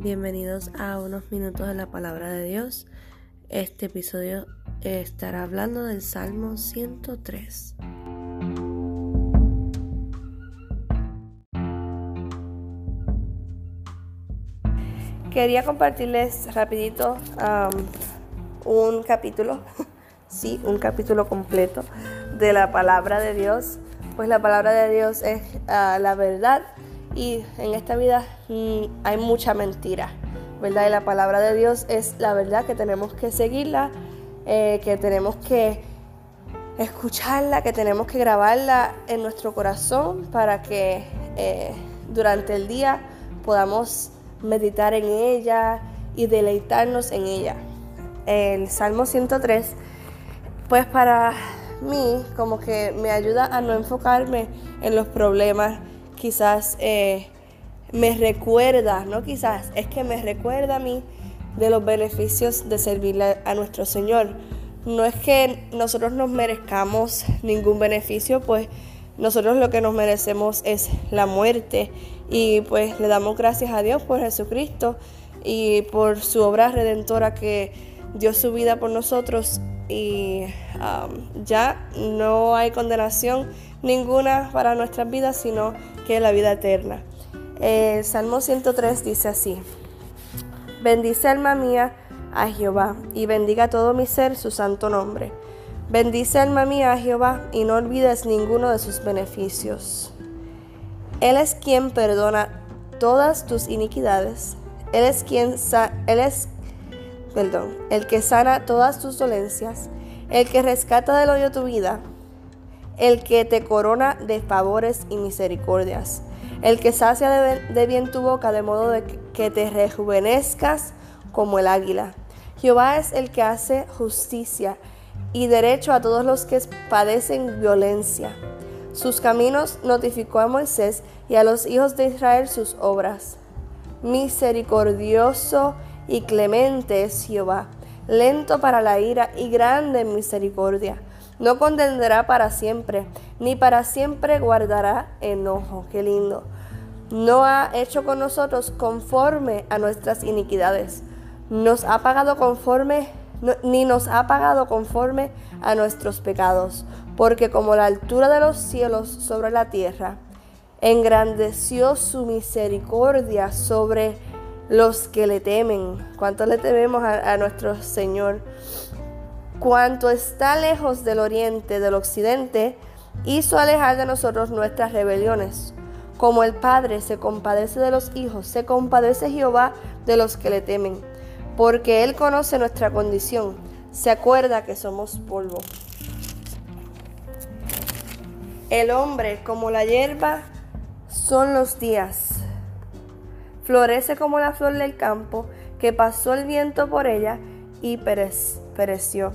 Bienvenidos a unos minutos de la palabra de Dios. Este episodio estará hablando del Salmo 103. Quería compartirles rapidito un capítulo, sí, un capítulo completo de la palabra de Dios. Pues la palabra de Dios es ah, la verdad y en esta vida hay mucha mentira, ¿verdad? Y la palabra de Dios es la verdad que tenemos que seguirla, eh, que tenemos que escucharla, que tenemos que grabarla en nuestro corazón para que eh, durante el día podamos meditar en ella y deleitarnos en ella. El Salmo 103, pues para mí como que me ayuda a no enfocarme en los problemas quizás eh, me recuerda, no quizás, es que me recuerda a mí de los beneficios de servirle a nuestro Señor. No es que nosotros nos merezcamos ningún beneficio, pues nosotros lo que nos merecemos es la muerte. Y pues le damos gracias a Dios por Jesucristo y por su obra redentora que dio su vida por nosotros y um, ya no hay condenación ninguna para nuestras vidas, sino que la vida eterna. El Salmo 103 dice así, bendice alma mía a Jehová y bendiga todo mi ser su santo nombre. Bendice alma mía a Jehová y no olvides ninguno de sus beneficios. Él es quien perdona todas tus iniquidades. Él es quien perdón, el que sana todas tus dolencias, el que rescata del odio tu vida el que te corona de favores y misericordias, el que sacia de, bien tu boca de modo de que te rejuvenezcas como el águila. Jehová es el que hace justicia y derecho a todos los que padecen violencia. Sus caminos notificó a Moisés y a los hijos de Israel sus obras. Misericordioso y clemente es Jehová, lento para la ira y grande en misericordia no condenará para siempre, ni para siempre guardará enojo. Qué lindo. No ha hecho con nosotros conforme a nuestras iniquidades. Nos ha pagado conforme, ni nos ha pagado conforme a nuestros pecados. Porque como la altura de los cielos sobre la tierra, engrandeció su misericordia sobre los que le temen. ¿Cuánto le tememos a, a nuestro Señor? cuanto está lejos del oriente, del occidente, hizo alejar de nosotros nuestras rebeliones. Como el Padre se compadece de los hijos, se compadece Jehová de los que le temen, porque Él conoce nuestra condición, se acuerda que somos polvo. El hombre, como la hierba, son los días. Florece como la flor del campo, que pasó el viento por ella y pereció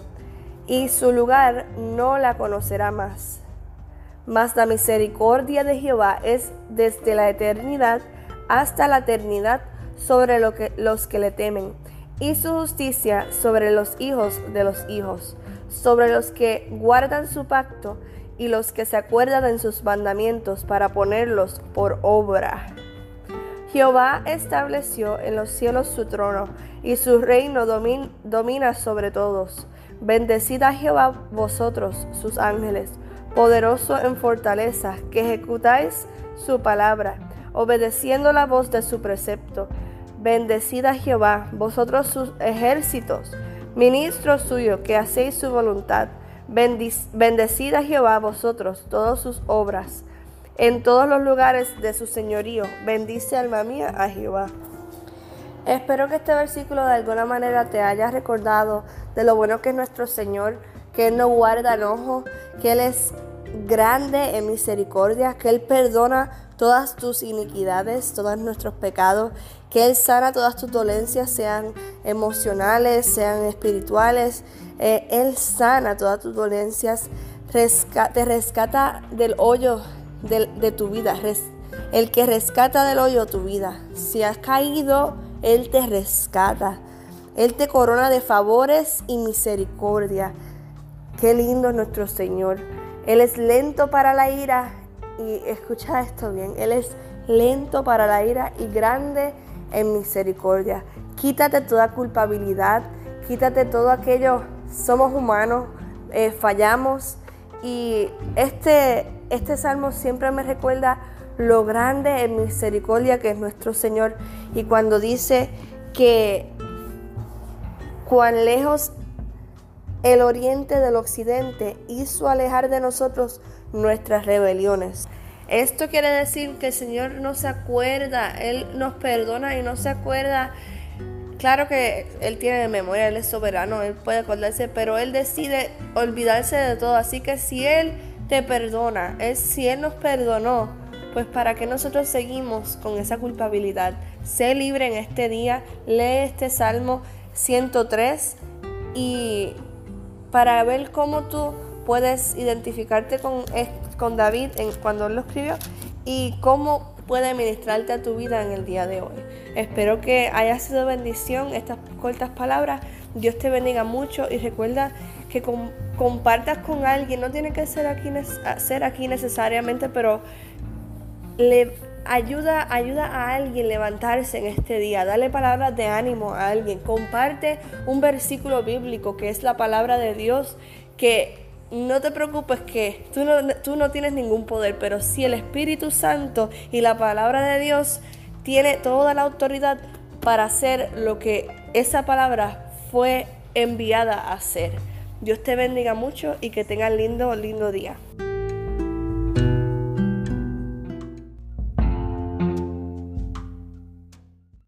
y su lugar no la conocerá más. Mas la misericordia de Jehová es desde la eternidad hasta la eternidad sobre los que le temen, y su justicia sobre los hijos de los hijos, sobre los que guardan su pacto y los que se acuerdan en sus mandamientos para ponerlos por obra. Jehová estableció en los cielos su trono, y su reino domina sobre todos. Bendecid Jehová vosotros, sus ángeles, poderoso en fortaleza, que ejecutáis su palabra, obedeciendo la voz de su precepto. Bendecid Jehová, vosotros sus ejércitos, ministros suyos, que hacéis su voluntad. bendecid a Jehová, vosotros, todas sus obras. En todos los lugares de su señorío, bendice alma mía a Jehová. Espero que este versículo de alguna manera te haya recordado de lo bueno que es nuestro Señor, que Él no guarda enojo, que Él es grande en misericordia, que Él perdona todas tus iniquidades, todos nuestros pecados, que Él sana todas tus dolencias, sean emocionales, sean espirituales. Eh, él sana todas tus dolencias, te rescata del hoyo de, tu vida, el que rescata del hoyo tu vida. Si has caído, él te rescata. Él te corona de favores y misericordia. Qué lindo es nuestro Señor. Él es lento para la ira. Y escucha esto bien. Él es lento para la ira y grande en misericordia. Quítate toda culpabilidad, quítate todo aquello, somos humanos, eh, fallamos y este, este salmo siempre me recuerda lo grande en misericordia que es nuestro Señor y cuando dice que cuán lejos el oriente del occidente hizo alejar de nosotros nuestras rebeliones. Esto quiere decir que el Señor no se acuerda, Él nos perdona y no se acuerda. Claro que Él tiene memoria, Él es soberano, Él puede acordarse, pero Él decide olvidarse de todo. Así que si Él te perdona, es si Él nos perdonó, pues para que nosotros seguimos con esa culpabilidad. Sé libre en este día, lee este Salmo 103 y para ver cómo tú puedes identificarte con, con David cuando él lo escribió y cómo puede ministrarte a tu vida en el día de hoy. Espero que haya sido bendición estas cortas palabras. Dios te bendiga mucho y recuerda que compartas con alguien, no tiene que ser aquí, aquí necesariamente, pero le ayuda, ayuda a alguien levantarse en este día, dale palabras de ánimo a alguien, comparte un versículo bíblico que es la palabra de Dios, que no te preocupes que tú no, tú no tienes ningún poder, pero si el Espíritu Santo y la palabra de Dios tiene toda la autoridad para hacer lo que esa palabra fue enviada a hacer. Dios te bendiga mucho y que tengas lindo, lindo día.